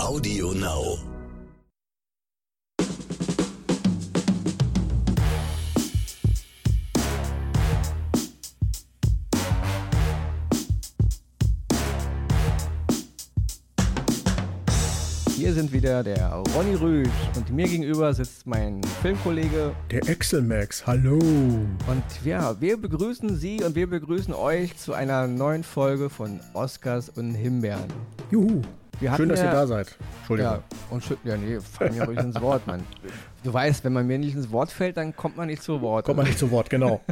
Audio Now. Sind wieder der Ronny Rüsch und mir gegenüber sitzt mein Filmkollege Der Excel Max, hallo. und ja, wir begrüßen Sie und wir begrüßen euch zu einer neuen Folge von Oscars und Himbeeren. Juhu. Schön, dass ja- ihr da seid. Entschuldigung. Ja, und schön, ja, nee, fallen ja ruhig ins Wort, Mann. Du weißt, wenn man mir nicht ins Wort fällt, dann kommt man nicht zu Wort. Kommt mal nicht zu Wort, genau.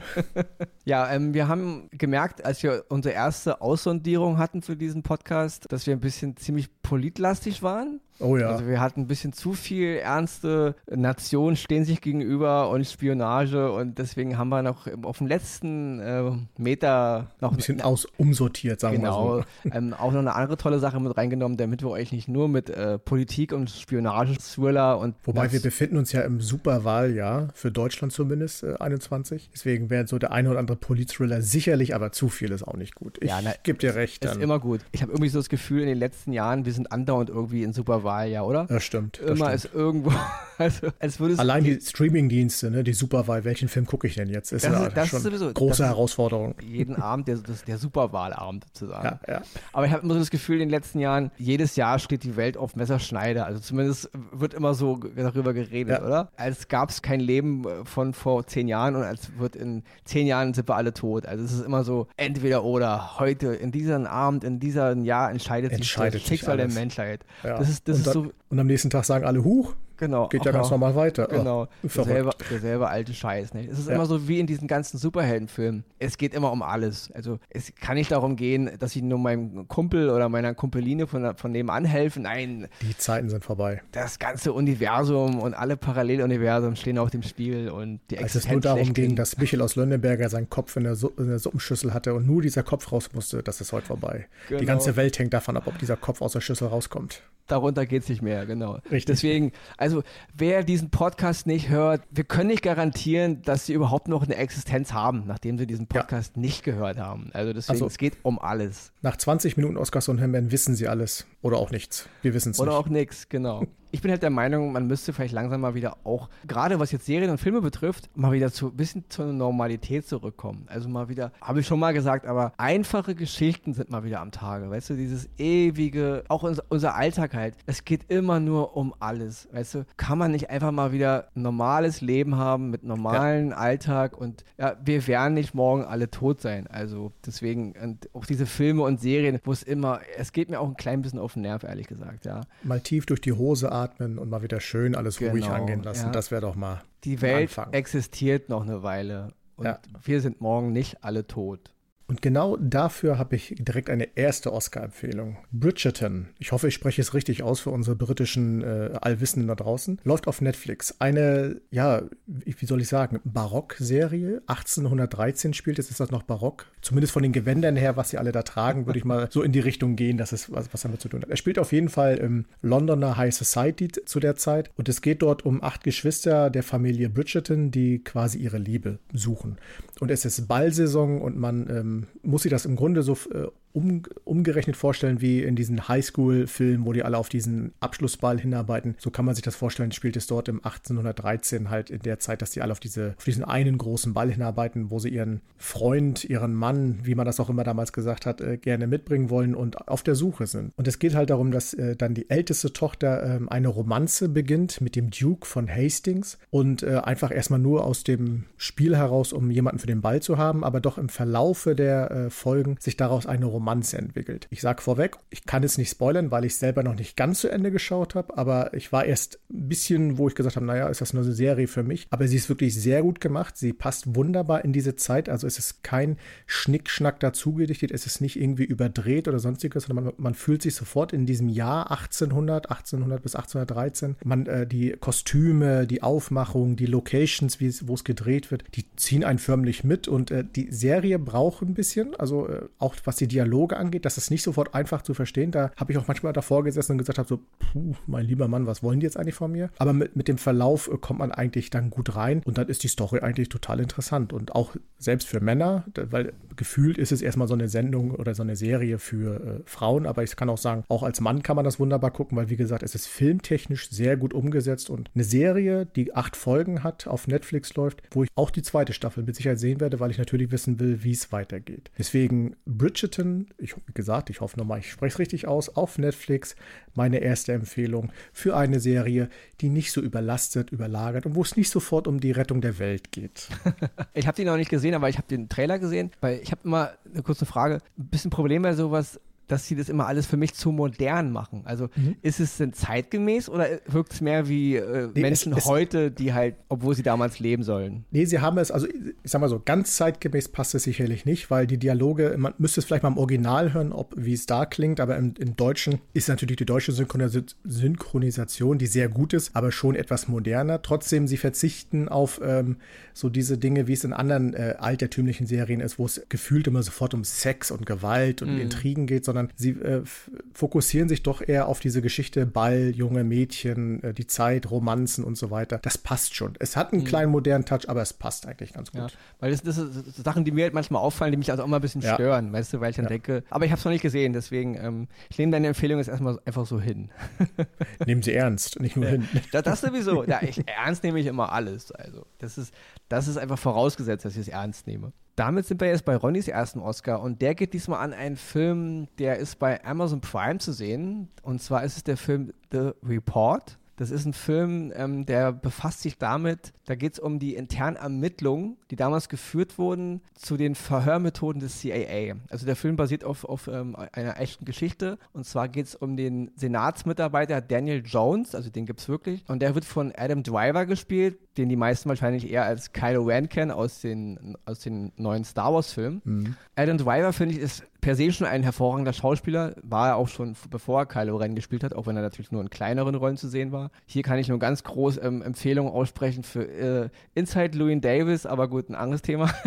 Ja, ähm, wir haben gemerkt, als wir unsere erste Aussondierung hatten für diesen Podcast, dass wir ein bisschen ziemlich politlastig waren. Oh ja. Also wir hatten ein bisschen zu viel ernste Nationen stehen sich gegenüber und Spionage und deswegen haben wir noch auf dem letzten äh, Meter noch Ein bisschen aus umsortiert, sagen genau wir so. ähm, auch noch eine andere tolle Sache mit reingenommen, damit wir euch nicht nur mit äh, Politik und Spionage, Thriller und Wobei wir befinden uns ja im Superwahljahr, für Deutschland zumindest, äh, 21. Deswegen wäre so der eine oder andere Polit-Thriller sicherlich, aber zu viel ist auch nicht gut. Ich Ja, na, gebe dir recht. ist Dann. immer gut. Ich habe irgendwie so das Gefühl, in den letzten Jahren, wir sind andauernd irgendwie in Superwahljahr, oder? das stimmt. Das Immer stimmt. ist irgendwo, also als würde Allein die Streaming-Dienste, ne, die Superwahl, welchen Film gucke ich denn jetzt? Ist Das ja ist- das ist schon sowieso- große ist- Herausforderung. jeden Abend der, der Superwahlabend sozusagen. Ja, ja. Aber ich habe immer so das Gefühl, in den letzten Jahren, jedes Jahr steht die Welt auf Messerschneide. Also zumindest wird immer so darüber geredet, Ja. Oder? Als gab es kein Leben äh, von vor zehn Jahren und als wird in zehn Jahren sind wir alle tot. Also es ist immer so entweder oder. Heute, in diesem Abend, in diesem Jahr entscheidet, Entscheidet sich das Schicksal der. Menschheit. ja. Das ist, das und, ist dann, so, und am nächsten Tag sagen alle, huch, genau. geht ja ganz normal weiter. Genau, derselbe, derselbe alte Scheiß. Nicht? Es ist Ja. immer so wie in diesen ganzen Superheldenfilmen. Es geht immer um alles. Also es kann nicht darum gehen, dass ich nur meinem Kumpel oder meiner Kumpeline von, von nebenan helfe. Nein, Die Zeiten sind vorbei. das ganze Universum und alle Paralleluniversen stehen auf dem Spiel und die Als es Existenz nur darum ging, dass Michel aus Lönneberger seinen Kopf in der, Su in der Suppenschüssel hatte und nur dieser Kopf raus musste, das ist heute vorbei. Genau. Die ganze Welt hängt davon ab, ob dieser Kopf aus der Schüssel rauskommt. Darunter geht's nicht mehr, genau. Richtig. Deswegen, also wer diesen Podcast nicht hört, wir können nicht garantieren, dass sie überhaupt noch eine Existenz haben, nachdem sie diesen Podcast nicht gehört haben. Also deswegen, Also- es geht um alles. Nach 20 Minuten Oscars und Himbeeren wissen sie alles. Oder auch nichts. Wir wissen es Oder nicht. auch nix, genau. Ich bin halt der Meinung, man müsste vielleicht langsam mal wieder auch, gerade was jetzt Serien und Filme betrifft, mal wieder zu ein bisschen zur Normalität zurückkommen. Also mal wieder, habe ich schon mal gesagt, aber einfache Geschichten sind mal wieder am Tage. Weißt du, dieses ewige, auch unser, unser Alltag halt. Es geht immer nur um alles. Weißt du, kann man nicht einfach mal wieder ein normales Leben haben mit normalen Alltag und ja, wir werden nicht morgen alle tot sein. Also deswegen, und auch diese Filme und Serien, wo es immer, es geht mir auch ein klein bisschen auf den Nerv, ehrlich gesagt, ja. Mal tief durch die Hose atmen und mal wieder schön alles ruhig Genau, angehen lassen. ja. Das wäre doch mal. Die Welt Anfang. existiert noch eine Weile und Ja. wir sind morgen nicht alle tot. Und genau dafür habe ich direkt eine erste Oscar-Empfehlung. Bridgerton. Ich hoffe, ich spreche es richtig aus für unsere britischen äh, Allwissenden da draußen. Läuft auf Netflix. Eine, ja, wie soll ich sagen, Barock-Serie. 1813 spielt es. Ist das noch Barock? Zumindest von den Gewändern her, was sie alle da tragen, würde ich mal so in die Richtung gehen, dass es was, was damit zu tun hat. Er spielt auf jeden Fall im Londoner High Society zu der Zeit. Und es geht dort um acht Geschwister der Familie Bridgerton, die quasi ihre Liebe suchen. Und es ist Ballsaison und man ähm, muss sich das im Grunde so äh, um, umgerechnet vorstellen wie in diesen Highschool-Filmen, wo die alle auf diesen Abschlussball hinarbeiten. So kann man sich das vorstellen, spielt es dort im 1813 halt in der Zeit, dass die alle auf, diese, auf diesen einen großen Ball hinarbeiten, wo sie ihren Freund, ihren Mann, wie man das auch immer damals gesagt hat, äh, gerne mitbringen wollen und auf der Suche sind. Und es geht halt darum, dass äh, dann die älteste Tochter ähm, eine Romanze beginnt mit dem Duke von Hastings und äh, einfach erstmal nur aus dem Spiel heraus, um jemanden für den Ball zu haben, aber doch im Verlaufe der äh, Folgen sich daraus eine Romanze entwickelt. Ich sage vorweg, ich kann es nicht spoilern, weil ich selber noch nicht ganz zu Ende geschaut habe, aber ich war erst ein bisschen, wo ich gesagt habe, naja, ist das nur eine Serie für mich, aber sie ist wirklich sehr gut gemacht, sie passt wunderbar in diese Zeit, also es ist kein Schnickschnack dazugedichtet, es ist nicht irgendwie überdreht oder sonstiges, sondern man, man fühlt sich sofort in diesem Jahr 1800, 1800 bis 1813, man, äh, die Kostüme, die Aufmachung, die Locations, wo es gedreht wird, die ziehen einen förmlich mit und äh, die Serie braucht ein bisschen, also äh, auch was die Dialoge Dialoge angeht, das ist nicht sofort einfach zu verstehen. Da habe ich auch manchmal davor gesessen und gesagt habe, so, puh, mein lieber Mann, was wollen die jetzt eigentlich von mir? Aber mit, mit dem Verlauf äh, kommt man eigentlich dann gut rein und dann ist die Story eigentlich total interessant und auch selbst für Männer, weil gefühlt ist es erstmal so eine Sendung oder so eine Serie für äh, Frauen, aber ich kann auch sagen, auch als Mann kann man das wunderbar gucken, weil wie gesagt, es ist filmtechnisch sehr gut umgesetzt und eine Serie, die acht Folgen hat, auf Netflix läuft, wo ich auch die zweite Staffel mit Sicherheit sehen werde, weil ich natürlich wissen will, wie es weitergeht. Deswegen Bridgerton, ich wie gesagt, ich hoffe nochmal, ich spreche es richtig aus, auf Netflix meine erste Empfehlung für eine Serie, die nicht so überlastet, überlagert und wo es nicht sofort um die Rettung der Welt geht. ich habe die noch nicht gesehen, aber ich habe den Trailer gesehen, weil ich habe immer eine kurze Frage. Ein bisschen Problem bei sowas, dass sie das immer alles für mich zu modern machen. Also mhm. ist es denn zeitgemäß oder wirkt es mehr wie äh, nee, Menschen es, es, heute, die halt, obwohl sie damals leben sollen? Nee, sie haben es, also ich sag mal so, ganz zeitgemäß passt es sicherlich nicht, weil die Dialoge, man müsste es vielleicht mal im Original hören, ob wie es da klingt, aber im, im Deutschen ist natürlich die deutsche Synchronisation, die sehr gut ist, aber schon etwas moderner. Trotzdem, sie verzichten auf ähm, so diese Dinge, wie es in anderen äh, altertümlichen Serien ist, wo es gefühlt immer sofort um Sex und Gewalt und mhm. Intrigen geht, sondern sondern sie äh, fokussieren sich doch eher auf diese Geschichte Ball, junge Mädchen, äh, die Zeit, Romanzen und so weiter. Das passt schon. Es hat einen mhm. kleinen modernen Touch, aber es passt eigentlich ganz gut. Ja, weil das, das sind Sachen, die mir halt manchmal auffallen, die mich also auch mal ein bisschen ja. stören, weißt du, weil ich dann ja. denke, aber ich habe es noch nicht gesehen, deswegen, ähm, ich nehme deine Empfehlung jetzt erstmal einfach so hin. Nehmen Sie ernst, nicht nur hin. Das, das sowieso. Ja, ich, ernst nehme ich immer alles. Also, das ist, das ist einfach vorausgesetzt, dass ich es ernst nehme. Damit sind wir jetzt bei Ronnys ersten Oscar und der geht diesmal an einen Film, der ist bei Amazon Prime zu sehen. Und zwar ist es der Film The Report. Das ist ein Film, ähm, der befasst sich damit, da geht es um die internen Ermittlungen, die damals geführt wurden zu den Verhörmethoden des CIA. Also der Film basiert auf, auf ähm, einer echten Geschichte. Und zwar geht es um den Senatsmitarbeiter Daniel Jones, also den gibt es wirklich. Und der wird von Adam Driver gespielt, den die meisten wahrscheinlich eher als Kylo Ren kennen aus den, aus den neuen Star Wars-Filmen. Mhm. Adam Driver, finde ich, ist per se schon ein hervorragender Schauspieler. War er auch schon bevor er Kylo Ren gespielt hat, auch wenn er natürlich nur in kleineren Rollen zu sehen war. Hier kann ich nur ganz groß ähm, Empfehlungen aussprechen für äh, Inside Louis Davis, aber gut, ein anderes Thema.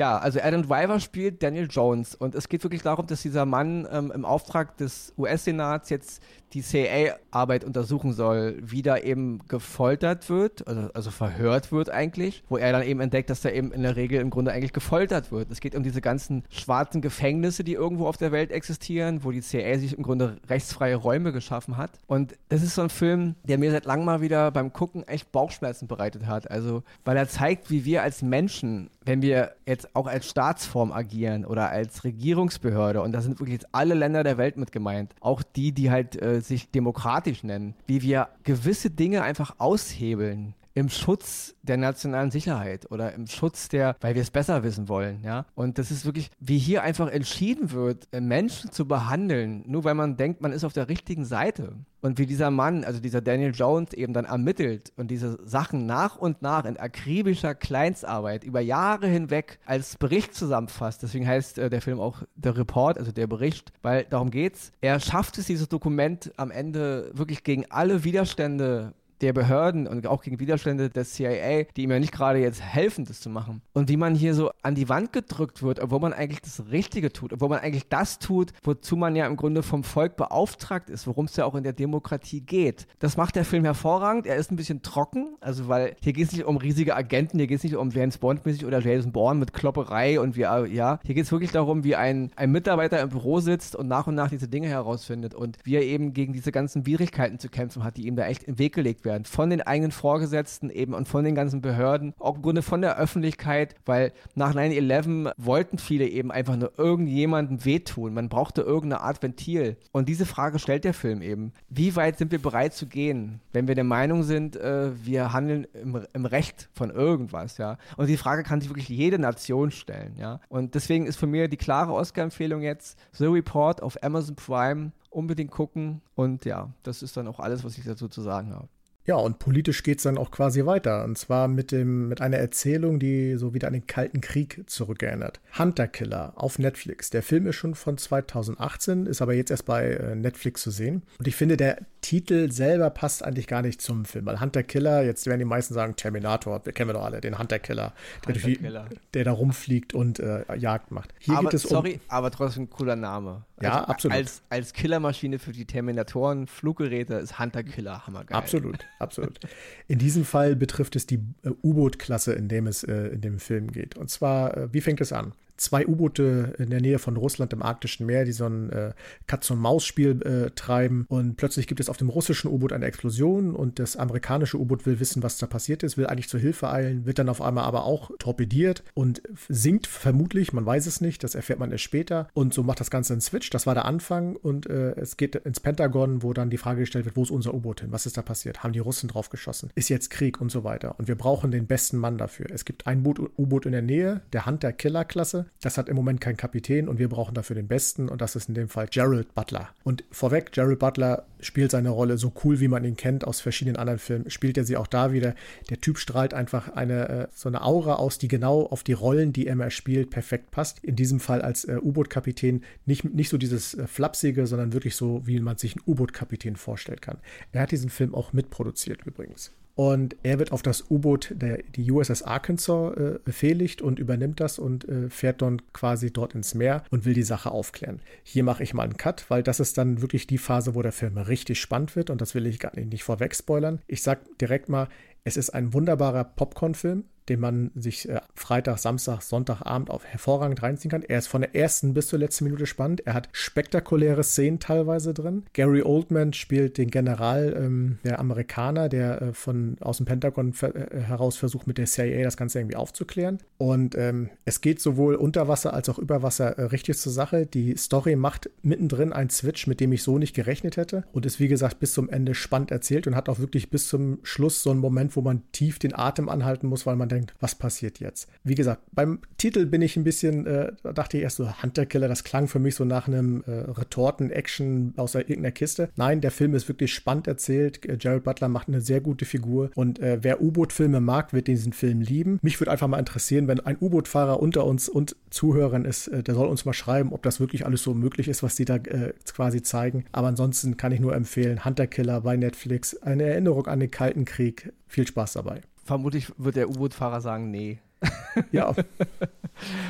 Ja, also Adam Driver spielt Daniel Jones und es geht wirklich darum, dass dieser Mann ähm, im Auftrag des US-Senats jetzt die CIA-Arbeit untersuchen soll, wie da eben gefoltert wird, also, also, verhört wird eigentlich, wo er dann eben entdeckt, dass da eben in der Regel im Grunde eigentlich gefoltert wird. Es geht um diese ganzen schwarzen Gefängnisse, die irgendwo auf der Welt existieren, wo die CIA sich im Grunde rechtsfreie Räume geschaffen hat. Und das ist so ein Film, der mir seit langem mal wieder beim Gucken echt Bauchschmerzen bereitet hat. Also, weil er zeigt, wie wir als Menschen wenn wir jetzt auch als Staatsform agieren oder als Regierungsbehörde, und da sind wirklich jetzt alle Länder der Welt mit gemeint, auch die, die halt äh, sich demokratisch nennen, wie wir gewisse Dinge einfach aushebeln im Schutz der nationalen Sicherheit oder im Schutz der, weil wir es besser wissen wollen, ja. Und das ist wirklich, wie hier einfach entschieden wird, äh, Menschen zu behandeln, nur weil man denkt, man ist auf der richtigen Seite. Und wie dieser Mann, also dieser Daniel Jones eben dann ermittelt und diese Sachen nach und nach in akribischer Kleinstarbeit über Jahre hinweg als Bericht zusammenfasst. Deswegen heißt äh, der Film auch The Report, also der Bericht, weil darum geht's. Er schafft es, dieses Dokument am Ende wirklich gegen alle Widerstände der Behörden und auch gegen Widerstände der CIA, die ihm ja nicht gerade jetzt helfen, das zu machen. Und wie man hier so an die Wand gedrückt wird, obwohl man eigentlich das Richtige tut, obwohl man eigentlich das tut, wozu man ja im Grunde vom Volk beauftragt ist, worum es ja auch in der Demokratie geht. Das macht der Film hervorragend. Er ist ein bisschen trocken, also weil hier geht es nicht um riesige Agenten, hier geht es nicht um James Bond-mäßig oder Jason Bourne mit Klopperei und wie, ja, hier geht es wirklich darum, wie ein, ein Mitarbeiter im Büro sitzt und nach und nach diese Dinge herausfindet und wie er eben gegen diese ganzen Widrigkeiten zu kämpfen hat, die ihm da echt im Weg gelegt werden werden von den eigenen Vorgesetzten eben und von den ganzen Behörden, auch im Grunde von der Öffentlichkeit, weil nach 9-11 wollten viele eben einfach nur irgendjemandem wehtun. Man brauchte irgendeine Art Ventil. Und diese Frage stellt der Film eben. Wie weit sind wir bereit zu gehen, wenn wir der Meinung sind, äh, wir handeln im, im Recht von irgendwas, ja? Und die Frage kann sich wirklich jede Nation stellen, ja? Und deswegen ist von mir die klare Oscar-Empfehlung jetzt The Report auf Amazon Prime unbedingt gucken. Und ja, das ist dann auch alles, was ich dazu zu sagen habe. Ja, und politisch geht es dann auch quasi weiter. Und zwar mit, dem, mit einer Erzählung, die so wieder an den Kalten Krieg zurückerinnert. Hunter Killer auf Netflix. Der Film ist schon von 2018, ist aber jetzt erst bei äh, Netflix zu sehen. Und ich finde, der Titel selber passt eigentlich gar nicht zum Film. Weil Hunter Killer, jetzt werden die meisten sagen Terminator, wir kennen wir doch alle, den Hunter Killer, der, Hunter Killer. der da rumfliegt und äh, Jagd macht. Hier aber, geht es sorry, um. aber trotzdem ein cooler Name. Also Ja, absolut. Als, als Killermaschine für die Terminatoren, Fluggeräte ist Hunter Killer hammergeil. Absolut, absolut. In diesem Fall betrifft es die äh, U-Boot-Klasse, in dem es äh, in dem Film geht. Und zwar, äh, wie fängt es an? Zwei U-Boote in der Nähe von Russland im Arktischen Meer, die so ein äh, Katz-und-Maus-Spiel äh, treiben. Und plötzlich gibt es auf dem russischen U-Boot eine Explosion und das amerikanische U-Boot will wissen, was da passiert ist, will eigentlich zur Hilfe eilen, wird dann auf einmal aber auch torpediert und sinkt vermutlich, man weiß es nicht, das erfährt man erst später. Und so macht das Ganze einen Switch. Das war der Anfang und äh, es geht ins Pentagon, wo dann die Frage gestellt wird, wo ist unser U-Boot hin? Was ist da passiert? Haben die Russen drauf geschossen? Ist jetzt Krieg und so weiter? Und wir brauchen den besten Mann dafür. Es gibt ein Boot- U-Boot in der Nähe, der Hunter-Killer-Klasse. Das hat im Moment keinen Kapitän und wir brauchen dafür den besten und das ist in dem Fall Gerald Butler. Und vorweg, Gerald Butler spielt seine Rolle so cool, wie man ihn kennt aus verschiedenen anderen Filmen, spielt er sie auch da wieder. Der Typ strahlt einfach eine äh, so eine Aura aus, die genau auf die Rollen, die er immer spielt, perfekt passt. In diesem Fall als äh, U-Boot-Kapitän nicht, nicht so dieses äh, flapsige, sondern wirklich so, wie man sich einen U-Boot-Kapitän vorstellen kann. Er hat diesen Film auch mitproduziert übrigens. Und er wird auf das U-Boot, der, die USS Arkansas, äh, befehligt und übernimmt das und äh, fährt dann quasi dort ins Meer und will die Sache aufklären. Hier mache ich mal einen Cut, weil das ist dann wirklich die Phase, wo der Film richtig spannend wird und das will ich gar nicht, nicht vorweg spoilern. Ich sag direkt mal, es ist ein wunderbarer Popcorn-Film, den man sich äh, Freitag, Samstag, Sonntagabend auf hervorragend reinziehen kann. Er ist von der ersten bis zur letzten Minute spannend. Er hat spektakuläre Szenen teilweise drin. Gary Oldman spielt den General, ähm, der Amerikaner, der äh, von aus dem Pentagon ver äh, heraus versucht, mit der CIA das Ganze irgendwie aufzuklären. Und ähm, es geht sowohl unter Wasser als auch über Wasser äh, richtig zur Sache. Die Story macht mittendrin einen Switch, mit dem ich so nicht gerechnet hätte. Und ist, wie gesagt, bis zum Ende spannend erzählt und hat auch wirklich bis zum Schluss so einen Moment, wo man tief den Atem anhalten muss, weil man denkt, was passiert jetzt? Wie gesagt, beim Titel bin ich ein bisschen, äh, da dachte ich erst so, Hunter Killer, das klang für mich so nach einem äh, Retorten-Action aus irgendeiner Kiste. Nein, der Film ist wirklich spannend erzählt. Äh, Jared Butler macht eine sehr gute Figur und äh, wer U-Boot-Filme mag, wird diesen Film lieben. Mich würde einfach mal interessieren, wenn ein U-Boot-Fahrer unter uns und Zuhörern ist, äh, der soll uns mal schreiben, ob das wirklich alles so möglich ist, was die da äh, quasi zeigen. Aber ansonsten kann ich nur empfehlen, Hunter Killer bei Netflix, eine Erinnerung an den Kalten Krieg. Viel Spaß dabei. Vermutlich wird der U-Boot-Fahrer sagen, nee. Ja.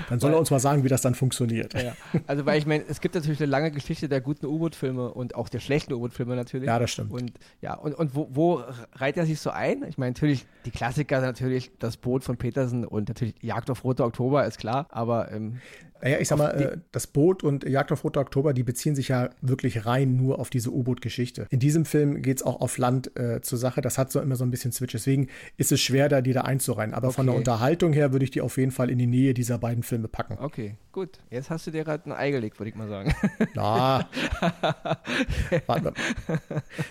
Dann soll er uns mal sagen, wie das dann funktioniert. Ja. Also, weil ich meine, es gibt natürlich eine lange Geschichte der guten U-Boot-Filme und auch der schlechten U-Boot-Filme natürlich. Ja, das stimmt. Und ja, und, und wo, wo reiht er sich so ein? Ich meine, natürlich, die Klassiker natürlich, das Boot von Petersen und natürlich Jagd auf Roter Oktober, ist klar, aber ähm, Naja, ich sag mal, äh, das Boot und Jagd auf Roter Oktober, die beziehen sich ja wirklich rein nur auf diese U-Boot-Geschichte. In diesem Film geht es auch auf Land äh, zur Sache. Das hat so immer so ein bisschen Switch. Deswegen ist es schwer, da die da einzureihen. Aber von der Okay. Unterhaltung her würde ich die auf jeden Fall in die Nähe dieser beiden Filme packen. okay, gut. Jetzt hast du dir gerade ein Ei gelegt, würde ich mal sagen. Na. Warte mal.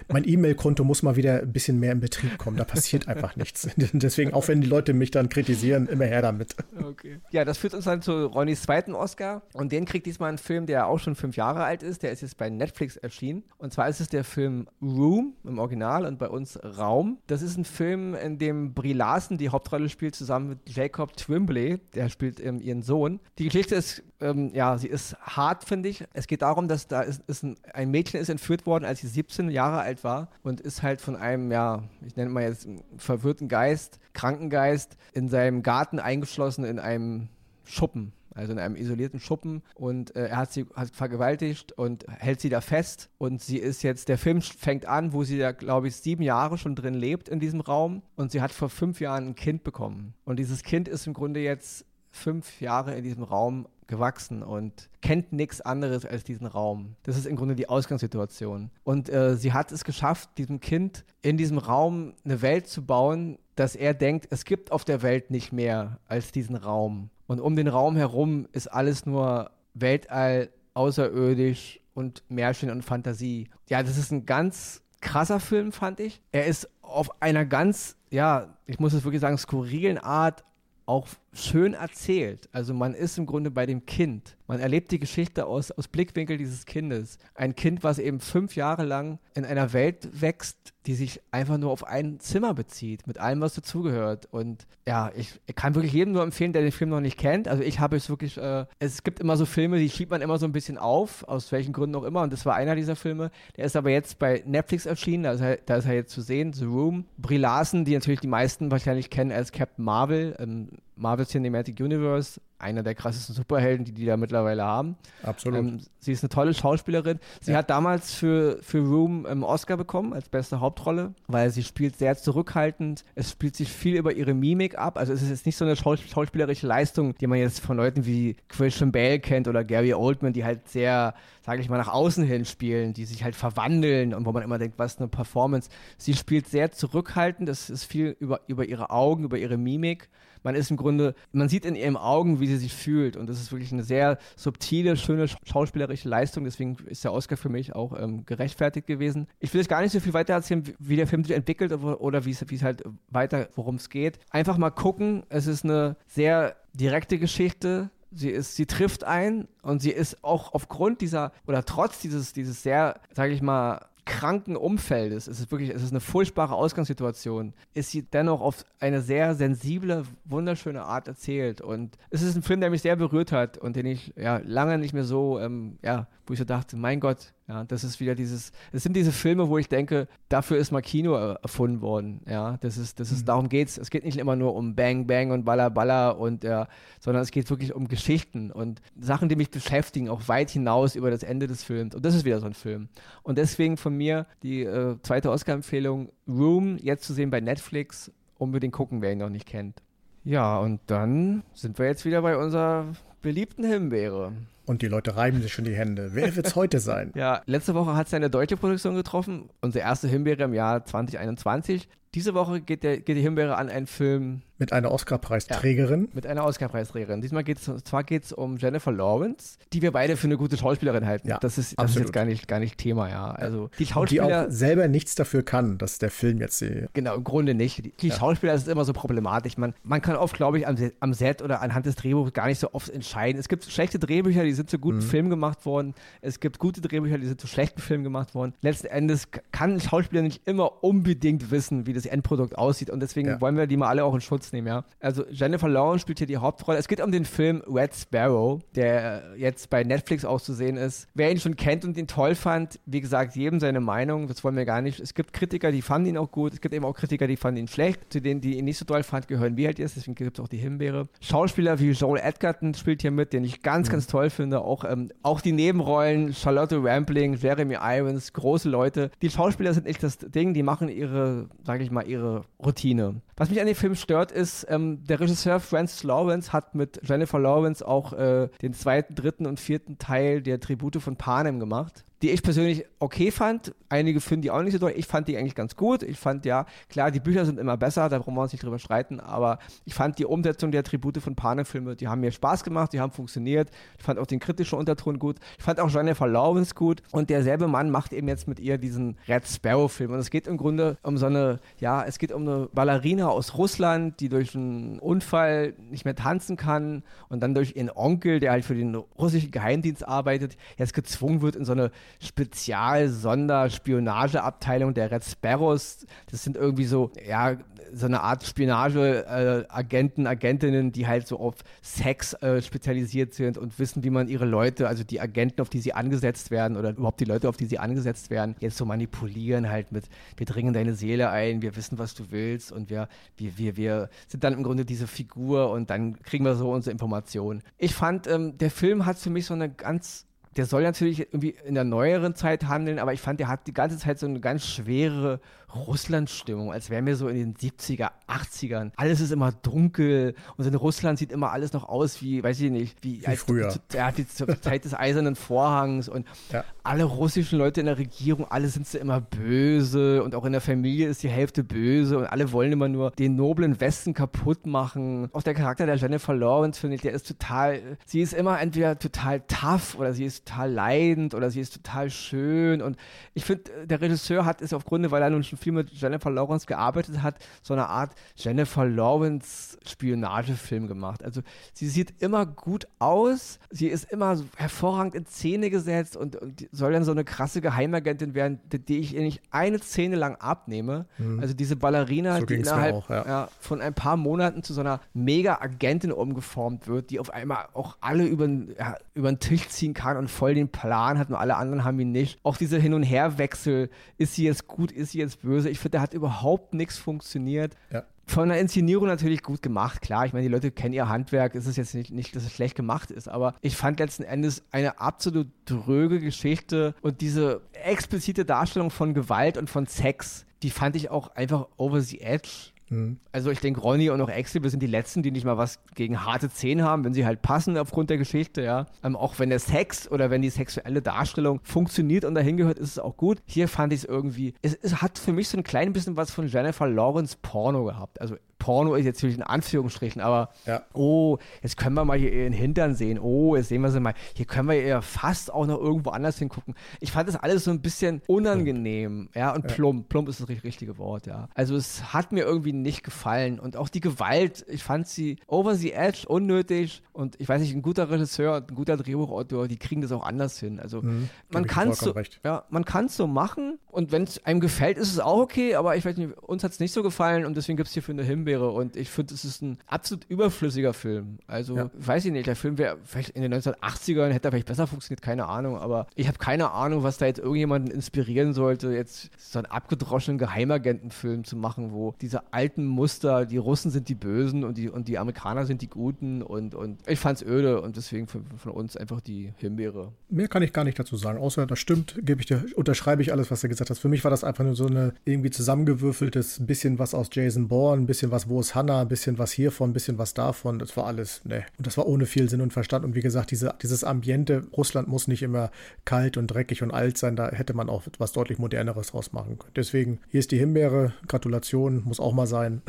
Mein E-Mail-Konto muss mal wieder ein bisschen mehr in Betrieb kommen. Da passiert einfach nichts. Deswegen, auch wenn die Leute mich dann kritisieren, immer her damit. Okay. Ja, das führt uns dann zu Ronnys zweiten Oscar. Und den kriegt diesmal ein Film, der auch schon fünf Jahre alt ist. Der ist jetzt bei Netflix erschienen. Und zwar ist es der Film Room im Original und bei uns Raum. Das ist ein Film, in dem Brie Larson die Hauptrolle spielt, zusammen mit Jacob Trimbley. Der spielt ähm, ihren Sohn. Die Geschichte ist, ähm, ja, sie ist hart, finde ich. Es geht darum, dass da ist, ist ein, ein Mädchen ist entführt worden, als sie 17 Jahre alt war und ist halt von einem, ja, ich nenne mal jetzt verwirrten Geist, Krankengeist, in seinem Garten eingeschlossen in einem Schuppen, also in einem isolierten Schuppen. Und äh, er hat sie hat vergewaltigt und hält sie da fest. Und sie ist jetzt, der Film fängt an, wo sie da, glaube ich, sieben Jahre schon drin lebt in diesem Raum. Und sie hat vor fünf Jahren ein Kind bekommen. Und dieses Kind ist im Grunde jetzt fünf Jahre in diesem Raum gewachsen und kennt nichts anderes als diesen Raum. Das ist im Grunde die Ausgangssituation. Und äh, sie hat es geschafft, diesem Kind in diesem Raum eine Welt zu bauen, dass er denkt, es gibt auf der Welt nicht mehr als diesen Raum. Und um den Raum herum ist alles nur Weltall, außerirdisch und Märchen und Fantasie. Ja, das ist ein ganz krasser Film, fand ich. Er ist auf einer ganz, ja, ich muss es wirklich sagen, skurrilen Art auch schön erzählt. Also man ist im Grunde bei dem Kind. Man erlebt die Geschichte aus, aus Blickwinkel dieses Kindes. Ein Kind, was eben fünf Jahre lang in einer Welt wächst, die sich einfach nur auf ein Zimmer bezieht, mit allem, was dazugehört. Und ja, ich, kann wirklich jedem nur empfehlen, der den Film noch nicht kennt. Also ich habe es wirklich, äh, es gibt immer so Filme, die schiebt man immer so ein bisschen auf, aus welchen Gründen auch immer. Und das war einer dieser Filme. Der ist aber jetzt bei Netflix erschienen, da ist er, da ist er jetzt zu sehen, The Room. Brie Larson, die natürlich die meisten wahrscheinlich kennen als Captain Marvel, ähm, Marvel Cinematic Universe, einer der krassesten Superhelden, die die da mittlerweile haben. Absolut. Ähm, sie ist eine tolle Schauspielerin. Sie ja. hat damals für, für Room einen Oscar bekommen als beste Hauptrolle, weil sie spielt sehr zurückhaltend. Es spielt sich viel über ihre Mimik ab. Also es ist jetzt nicht so eine schaus schauspielerische Leistung, die man jetzt von Leuten wie Christian Bale kennt oder Gary Oldman, die halt sehr, sage ich mal, nach außen hin spielen, die sich halt verwandeln und wo man immer denkt, was eine Performance. Sie spielt sehr zurückhaltend. Es ist viel über, über ihre Augen, über ihre Mimik man ist im Grunde, man sieht in ihren Augen, wie sie sich fühlt. Und das ist wirklich eine sehr subtile, schöne schauspielerische Leistung. Deswegen ist der Oscar für mich auch ähm, gerechtfertigt gewesen. Ich will jetzt gar nicht so viel weiter erzählen, wie der Film sich entwickelt oder wie es halt weiter, worum es geht. Einfach mal gucken. Es ist eine sehr direkte Geschichte. Sie ist, sie trifft ein und sie ist auch aufgrund dieser oder trotz dieses, dieses sehr, sage ich mal, kranken Umfeldes, es ist wirklich, es ist eine furchtbare Ausgangssituation, ist sie dennoch auf eine sehr sensible, wunderschöne Art erzählt. Und es ist ein Film, der mich sehr berührt hat und den ich ja lange nicht mehr so, ähm, ja, wo ich so dachte, mein Gott, ja, das ist wieder dieses, es sind diese Filme, wo ich denke, dafür ist mal Kino erfunden worden. Ja, das ist, das ist, mhm. darum geht's. Es geht nicht immer nur um Bang Bang und Balla Balla und ja, sondern es geht wirklich um Geschichten und Sachen, die mich beschäftigen, auch weit hinaus über das Ende des Films. Und das ist wieder so ein Film. Und deswegen von mir die äh, zweite Oscar-Empfehlung, Room, jetzt zu sehen bei Netflix, unbedingt gucken, wer ihn noch nicht kennt. Ja, und dann sind wir jetzt wieder bei unserer beliebten Himbeere. Und die Leute reiben sich schon die Hände. Wer wird es heute sein? Ja, letzte Woche hat es eine deutsche Produktion getroffen. Unsere erste Himbeere im Jahr 2021. Diese Woche geht, der, geht die Himbeere an einen Film. Mit einer Oscarpreisträgerin. Ja, mit einer Oscarpreisträgerin. Diesmal geht es, zwar geht es um Jennifer Lawrence, die wir beide für eine gute Schauspielerin halten. Ja, das ist, das ist jetzt gar nicht, gar nicht Thema, ja. Also die Schauspieler. Die auch selber nichts dafür kann, dass der Film jetzt sie. Genau, im Grunde nicht. Die, die ja. Schauspieler ist immer so problematisch. Man, man kann oft, glaube ich, am, am Set oder anhand des Drehbuchs gar nicht so oft entscheiden. Es gibt schlechte Drehbücher, die sind zu guten mhm. Filmen gemacht worden. Es gibt gute Drehbücher, die sind zu schlechten Filmen gemacht worden. Letzten Endes kann ein Schauspieler nicht immer unbedingt wissen, wie das Endprodukt aussieht aussieht und deswegen ja. wollen wir die mal alle auch in Schutz nehmen, ja. Also Jennifer Lawrence spielt hier die Hauptrolle. Es geht um den Film Red Sparrow, der jetzt bei Netflix auch zu sehen ist. Wer ihn schon kennt und ihn toll fand, wie gesagt, jedem seine Meinung, das wollen wir gar nicht. Es gibt Kritiker, die fanden ihn auch gut, es gibt eben auch Kritiker, die fanden ihn schlecht. Zu denen, die ihn nicht so toll fanden, gehören wir halt jetzt, deswegen gibt es auch die Himbeere. Schauspieler wie Joel Edgerton spielt hier mit, den ich ganz, mhm. ganz toll finde. Auch, ähm, auch die Nebenrollen, Charlotte Rampling, Jeremy Irons, große Leute. Die Schauspieler sind echt das Ding, die machen ihre, sage ich mal, ihre Routine. Was mich an dem Film stört, ist, ähm, der Regisseur Francis Lawrence hat mit Jennifer Lawrence auch äh, den zweiten, dritten und vierten Teil der Tribute von Panem gemacht die ich persönlich okay fand. Einige finden die auch nicht so toll. Ich fand die eigentlich ganz gut. Ich fand ja, klar, die Bücher sind immer besser, da brauchen wir uns nicht drüber streiten, aber ich fand die Umsetzung der Tribute von Panem-Filme, die haben mir Spaß gemacht, die haben funktioniert. Ich fand auch den kritischen Unterton gut. Ich fand auch Jennifer Lawrence gut. Und derselbe Mann macht eben jetzt mit ihr diesen Red Sparrow-Film. Und es geht im Grunde um so eine, ja, es geht um eine Ballerina aus Russland, die durch einen Unfall nicht mehr tanzen kann und dann durch ihren Onkel, der halt für den russischen Geheimdienst arbeitet, jetzt gezwungen wird in so eine Spezial-Sonderspionageabteilung der Red Sparrows. Das sind irgendwie so, ja, so eine Art Spionageagenten, äh, Agentinnen, die halt so auf Sex äh, spezialisiert sind und wissen, wie man ihre Leute, also die Agenten, auf die sie angesetzt werden oder überhaupt die Leute, auf die sie angesetzt werden, jetzt so manipulieren halt mit, wir dringen deine Seele ein, wir wissen, was du willst und wir, wir, wir, wir sind dann im Grunde diese Figur und dann kriegen wir so unsere Informationen. Ich fand, ähm, der Film hat für mich so eine ganz der soll natürlich irgendwie in der neueren Zeit handeln, aber ich fand, der hat die ganze Zeit so eine ganz schwere Russland-Stimmung, als wären wir so in den 70er, 80ern. Alles ist immer dunkel und in Russland sieht immer alles noch aus wie, weiß ich nicht, wie, wie früher. Zu, ja, die, zur Zeit des Eisernen Vorhangs und ja. alle russischen Leute in der Regierung, alle sind sie immer böse und auch in der Familie ist die Hälfte böse und alle wollen immer nur den noblen Westen kaputt machen. Auch der Charakter der Jennifer Lawrence, finde ich, der ist total, sie ist immer entweder total tough oder sie ist total leidend oder sie ist total schön. Und ich finde, äh, der Regisseur hat es aufgrund, weil er nun schon viel mit Jennifer Lawrence gearbeitet hat, so eine Art Jennifer Lawrence Spionagefilm gemacht. Also sie sieht immer gut aus, sie ist immer hervorragend in Szene gesetzt und, und soll dann so eine krasse Geheimagentin werden, die, die ich ihr nicht eine Szene lang abnehme. Mhm. Also diese Ballerina, so die innerhalb auch, ja. Ja, von ein paar Monaten zu so einer Mega-Agentin umgeformt wird, die auf einmal auch alle über, ja, über den Tisch ziehen kann und voll den Plan hat und alle anderen haben ihn nicht. Auch diese Hin- und Herwechsel, ist sie jetzt gut, ist sie jetzt böse? Ich finde, da hat überhaupt nichts funktioniert. Ja von der Inszenierung natürlich gut gemacht, klar. Ich meine, die Leute kennen ihr Handwerk. Es ist jetzt nicht, nicht, dass es schlecht gemacht ist, aber ich fand letzten Endes eine absolut dröge Geschichte und diese explizite Darstellung von Gewalt und von Sex, die fand ich auch einfach over the edge. Mhm. Also ich denke, Ronny und auch Axel, wir sind die Letzten, die nicht mal was gegen harte Zähne haben, wenn sie halt passen aufgrund der Geschichte, ja. Ähm, auch wenn der Sex oder wenn die sexuelle Darstellung funktioniert und dahin gehört, ist es auch gut. Hier fand ich es irgendwie, es, es hat für mich so ein klein bisschen was von Jennifer Lawrence Porno gehabt. Also Porno ist jetzt natürlich in Anführungsstrichen, aber ja. oh, jetzt können wir mal hier ihren Hintern sehen. Oh, jetzt sehen wir sie mal. Hier können wir ja fast auch noch irgendwo anders hingucken. Ich fand das alles so ein bisschen unangenehm, ja, und ja. plump. Plump ist das richtige Wort, ja. Also es hat mir irgendwie nicht gefallen und auch die Gewalt, ich fand sie over the edge, unnötig und ich weiß nicht, ein guter Regisseur und ein guter Drehbuchautor, die kriegen das auch anders hin. Also mhm, man kann es so, ja, man kann es so machen und wenn es einem gefällt, ist es auch okay, aber ich weiß nicht, uns hat es nicht so gefallen und deswegen gibt es hier für eine Himbeere. Und ich finde, es ist ein absolut überflüssiger Film. Also, ja. weiß ich nicht, der Film wäre vielleicht in den 1980ern, hätte er vielleicht besser funktioniert, keine Ahnung. Aber ich habe keine Ahnung, was da jetzt irgendjemanden inspirieren sollte, jetzt so einen abgedroschenen Geheimagentenfilm zu machen, wo diese alten Muster, die Russen sind die Bösen und die, und die Amerikaner sind die Guten. Und, und ich fand es öde und deswegen von, von uns einfach die Himbeere. Mehr kann ich gar nicht dazu sagen, außer das stimmt, gebe ich dir, unterschreibe ich alles, was du gesagt hast. Für mich war das einfach nur so eine irgendwie zusammengewürfeltes, bisschen was aus Jason Bourne, ein bisschen was was, wo ist Hannah, ein bisschen was hiervon, ein bisschen was davon. Das war alles, ne. Und das war ohne viel Sinn und Verstand. Und wie gesagt, diese, dieses Ambiente, Russland muss nicht immer kalt und dreckig und alt sein. Da hätte man auch was deutlich moderneres draus machen können. Deswegen, hier ist die Himbeere. Gratulation, muss auch mal sein.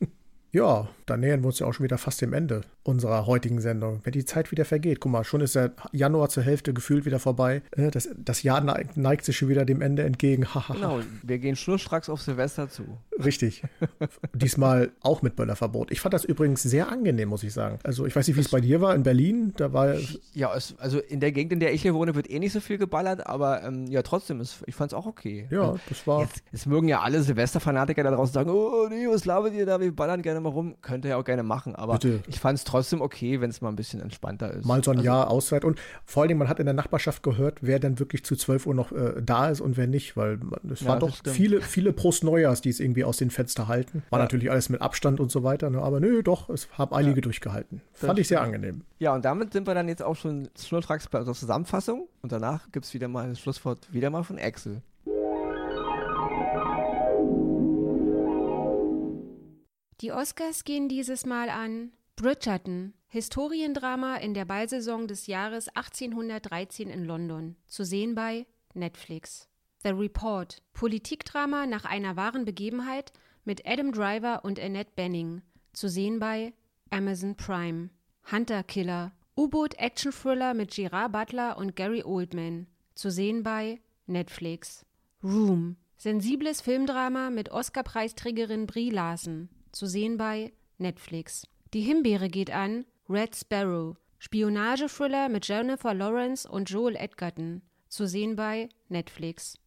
Ja, da nähern wir uns ja auch schon wieder fast dem Ende unserer heutigen Sendung. Wenn die Zeit wieder vergeht, guck mal, schon ist der Januar zur Hälfte gefühlt wieder vorbei. Äh, das, das Jahr neigt, neigt sich schon wieder dem Ende entgegen. genau, wir gehen schnurstracks auf Silvester zu. Richtig. Diesmal auch mit Böllerverbot. Ich fand das übrigens sehr angenehm, muss ich sagen. Also ich weiß nicht, wie es bei dir war in Berlin. Da war ja, es, also in der Gegend, in der ich hier wohne, wird eh nicht so viel geballert, aber ähm, ja, trotzdem, ist, ich fand es auch okay. Ja, das war. Jetzt, jetzt mögen ja alle Silvesterfanatiker da draußen sagen, oh nee, was labert ihr da, wir ballern gerne mal rum. Könnt ihr ja auch gerne machen, aber Bitte. ich fand es trotzdem okay, wenn es mal ein bisschen entspannter ist. Mal so ein also, Jahr Auszeit und vor allem, man hat in der Nachbarschaft gehört, wer dann wirklich zu 12 Uhr noch äh, da ist und wer nicht, weil es ja, waren doch viele, viele Prost Neujahrs, die es irgendwie aus den Fenstern halten. War ja. natürlich alles mit Abstand und so weiter, ne? aber nö, doch, es haben einige ja. durchgehalten. Fand ich sehr angenehm. Ja, und damit sind wir dann jetzt auch schon schnurstracks bei unserer Zusammenfassung und danach gibt es wieder mal das Schlusswort wieder mal von Axel. Die Oscars gehen dieses Mal an Bridgerton, Historiendrama in der Ballsaison des Jahres 1813 in London, zu sehen bei Netflix. The Report, Politikdrama nach einer wahren Begebenheit mit Adam Driver und Annette Benning, zu sehen bei Amazon Prime. Hunter Killer, U-Boot-Action-Thriller mit Gerard Butler und Gary Oldman, zu sehen bei Netflix. Room, sensibles Filmdrama mit Oscar-Preisträgerin Brie Larson, zu sehen bei Netflix. Die Himbeere geht an Red Sparrow, Spionage-Thriller mit Jennifer Lawrence und Joel Edgerton, zu sehen bei Netflix.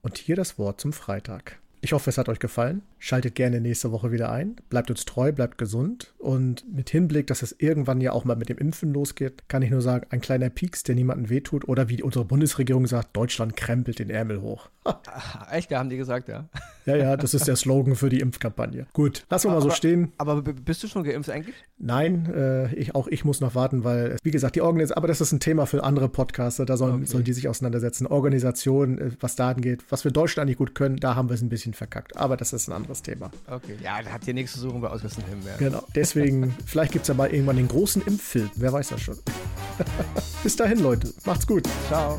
Und hier das Wort zum Freitag. Ich hoffe, es hat euch gefallen. Schaltet gerne nächste Woche wieder ein. Bleibt uns treu, bleibt gesund. Und mit Hinblick, dass es irgendwann ja auch mal mit dem Impfen losgeht, kann ich nur sagen, ein kleiner Pieks, der niemandem wehtut. Oder wie unsere Bundesregierung sagt, Deutschland krempelt den Ärmel hoch. Echt, da haben die gesagt, ja. Ja, ja, das ist der Slogan für die Impfkampagne. Gut, lassen wir mal so stehen. Aber bist du schon geimpft eigentlich? Nein, äh, ich, auch ich muss noch warten, weil, wie gesagt, die Organisation, aber das ist ein Thema für andere Podcaster, da sollen, okay. sollen die sich auseinandersetzen. Organisation, äh, was da angeht, was wir Deutschland eigentlich gut können, da haben wir es ein bisschen verkackt. Aber das ist ein anderes Thema. Okay, ja, da habt ihr nichts zu suchen bei Ausgessen Himbeeren. Genau, deswegen, vielleicht gibt es ja mal irgendwann den großen Impffilm, wer weiß das schon. Bis dahin, Leute, macht's gut. Ciao.